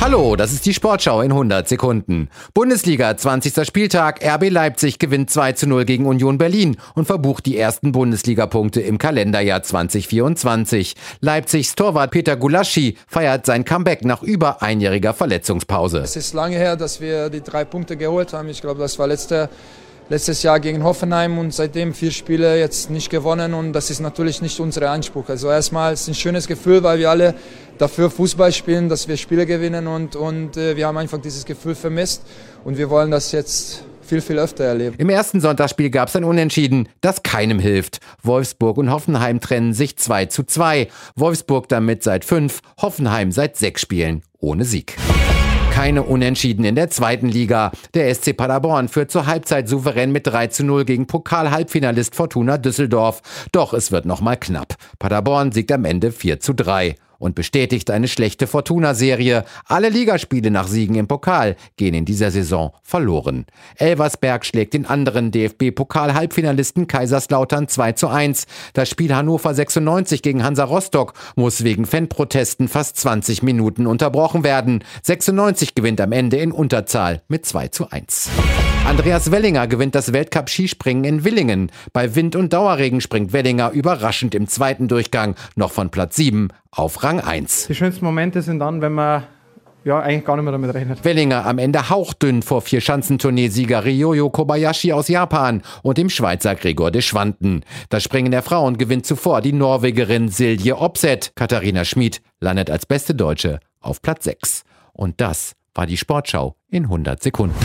Hallo, das ist die Sportschau in 100 Sekunden. Bundesliga, 20. Spieltag. RB Leipzig gewinnt 2 zu 0 gegen Union Berlin und verbucht die ersten Bundesliga-Punkte im Kalenderjahr 2024. Leipzigs Torwart Peter Gulaschi feiert sein Comeback nach über einjähriger Verletzungspause. Es ist lange her, dass wir die drei Punkte geholt haben. Ich glaube, das war letzte letztes Jahr gegen Hoffenheim und seitdem vier Spiele jetzt nicht gewonnen und das ist natürlich nicht unser Anspruch. Also erstmal ist ein schönes Gefühl, weil wir alle dafür Fußball spielen, dass wir Spiele gewinnen und, und äh, wir haben einfach dieses Gefühl vermisst und wir wollen das jetzt viel, viel öfter erleben. Im ersten Sonntagsspiel gab es ein Unentschieden, das keinem hilft. Wolfsburg und Hoffenheim trennen sich 2 zu 2. Wolfsburg damit seit fünf, Hoffenheim seit sechs Spielen ohne Sieg keine Unentschieden in der zweiten Liga. Der SC Paderborn führt zur Halbzeit souverän mit 3 zu 0 gegen Pokal-Halbfinalist Fortuna Düsseldorf. Doch es wird nochmal knapp. Paderborn siegt am Ende 4 zu 3 und bestätigt eine schlechte Fortuna-Serie. Alle Ligaspiele nach Siegen im Pokal gehen in dieser Saison verloren. Elversberg schlägt den anderen DFB-Pokal-Halbfinalisten Kaiserslautern 2 zu 1. Das Spiel Hannover 96 gegen Hansa Rostock muss wegen Fanprotesten fast 20 Minuten unterbrochen werden. 96 gewinnt am Ende in Unterzahl mit 2 zu 1. Andreas Wellinger gewinnt das Weltcup-Skispringen in Willingen. Bei Wind und Dauerregen springt Wellinger überraschend im zweiten Durchgang noch von Platz 7 auf Rang 1. Die schönsten Momente sind dann, wenn man ja, eigentlich gar nicht mehr damit rechnet. Wellinger am Ende hauchdünn vor vier Schanzentournee-Sieger Ryoyo Kobayashi aus Japan und dem Schweizer Gregor de Schwanten. Das Springen der Frauen gewinnt zuvor die Norwegerin Silje Opset. Katharina Schmid landet als beste Deutsche auf Platz 6. Und das war die Sportschau in 100 Sekunden.